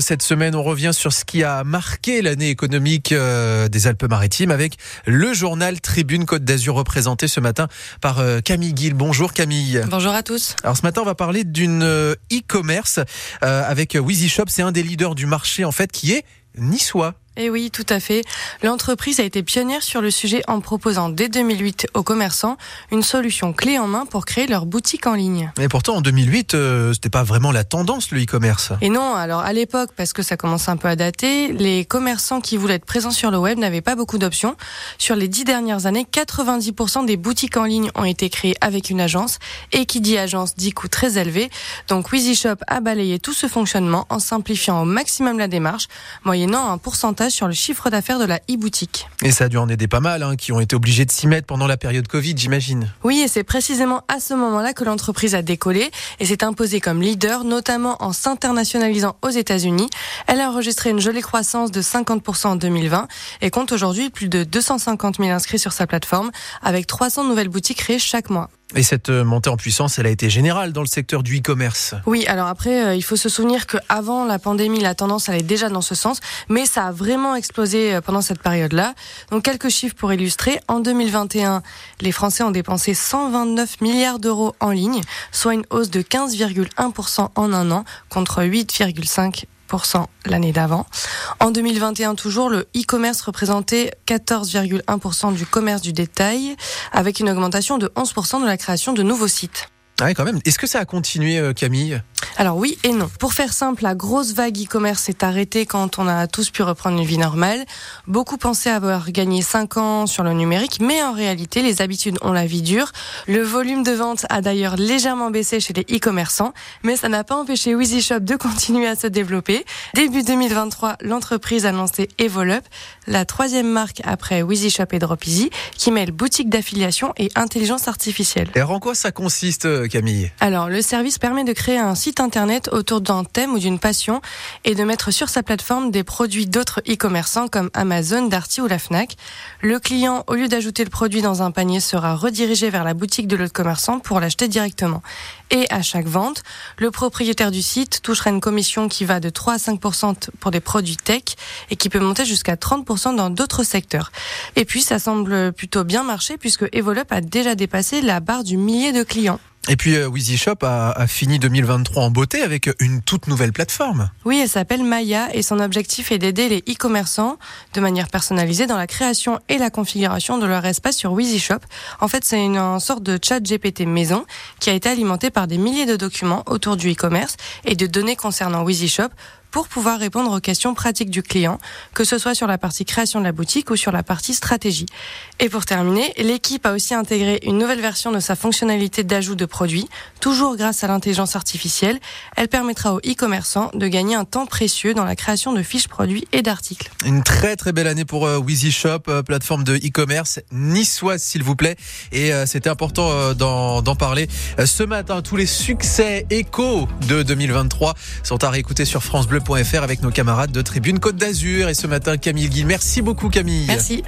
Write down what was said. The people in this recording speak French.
Cette semaine, on revient sur ce qui a marqué l'année économique euh, des Alpes-Maritimes avec le journal Tribune Côte d'Azur représenté ce matin par euh, Camille Guil. Bonjour Camille. Bonjour à tous. Alors ce matin, on va parler d'une euh, e-commerce avec Wheezy Shop. C'est un des leaders du marché en fait qui est niçois. Eh oui, tout à fait. L'entreprise a été pionnière sur le sujet en proposant dès 2008 aux commerçants une solution clé en main pour créer leur boutique en ligne. Et pourtant, en 2008, euh, c'était pas vraiment la tendance le e-commerce. Et non, alors à l'époque, parce que ça commence un peu à dater, les commerçants qui voulaient être présents sur le web n'avaient pas beaucoup d'options. Sur les dix dernières années, 90% des boutiques en ligne ont été créées avec une agence. Et qui dit agence dit coût très élevé. Donc Wheezy Shop a balayé tout ce fonctionnement en simplifiant au maximum la démarche, moyennant un pourcentage sur le chiffre d'affaires de la e-boutique. Et ça a dû en aider pas mal, hein, qui ont été obligés de s'y mettre pendant la période Covid, j'imagine. Oui, et c'est précisément à ce moment-là que l'entreprise a décollé et s'est imposée comme leader, notamment en s'internationalisant aux États-Unis. Elle a enregistré une jolie croissance de 50% en 2020 et compte aujourd'hui plus de 250 000 inscrits sur sa plateforme, avec 300 nouvelles boutiques créées chaque mois. Et cette euh, montée en puissance, elle a été générale dans le secteur du e-commerce. Oui, alors après, euh, il faut se souvenir qu'avant la pandémie, la tendance allait déjà dans ce sens, mais ça a vraiment explosé euh, pendant cette période-là. Donc quelques chiffres pour illustrer. En 2021, les Français ont dépensé 129 milliards d'euros en ligne, soit une hausse de 15,1% en un an, contre 8,5 l'année d'avant. En 2021 toujours, le e-commerce représentait 14,1% du commerce du détail, avec une augmentation de 11% de la création de nouveaux sites. Ah quand même. Est-ce que ça a continué, euh, Camille? Alors oui et non. Pour faire simple, la grosse vague e-commerce s'est arrêtée quand on a tous pu reprendre une vie normale. Beaucoup pensaient avoir gagné 5 ans sur le numérique, mais en réalité, les habitudes ont la vie dure. Le volume de vente a d'ailleurs légèrement baissé chez les e-commerçants, mais ça n'a pas empêché Wheezy Shop de continuer à se développer. Début 2023, l'entreprise a lancé Evolup, la troisième marque après Wheezy Shop et Dropeasy, qui mêle boutique d'affiliation et intelligence artificielle. Et en quoi ça consiste, euh, Camille? Alors, le service permet de créer un site internet autour d'un thème ou d'une passion et de mettre sur sa plateforme des produits d'autres e-commerçants comme Amazon, Darty ou la Fnac. Le client, au lieu d'ajouter le produit dans un panier, sera redirigé vers la boutique de l'autre commerçant pour l'acheter directement. Et à chaque vente, le propriétaire du site touchera une commission qui va de 3 à 5 pour des produits tech et qui peut monter jusqu'à 30 dans d'autres secteurs. Et puis, ça semble plutôt bien marcher puisque Evolup a déjà dépassé la barre du millier de clients. Et puis euh, Shop a, a, fini 2023 en beauté avec une toute nouvelle plateforme. Oui, elle s'appelle Maya et son objectif est d'aider les e-commerçants de manière personnalisée dans la création et la configuration de leur espace sur Wheezy Shop. En fait, c'est une, sorte de chat GPT maison qui a été alimenté par des milliers de documents autour du e-commerce et de données concernant Wheezy Shop pour pouvoir répondre aux questions pratiques du client, que ce soit sur la partie création de la boutique ou sur la partie stratégie. Et pour terminer, l'équipe a aussi intégré une nouvelle version de sa fonctionnalité d'ajout de produits, toujours grâce à l'intelligence artificielle. Elle permettra aux e-commerçants de gagner un temps précieux dans la création de fiches produits et d'articles. Une très très belle année pour euh, Wheezy Shop, euh, plateforme de e-commerce niçoise s'il vous plaît. Et euh, c'était important d'en parler. Ce matin, tous les succès échos de 2023 sont à réécouter sur France Bleu avec nos camarades de Tribune Côte d'Azur. Et ce matin, Camille Guy. Merci beaucoup, Camille. Merci.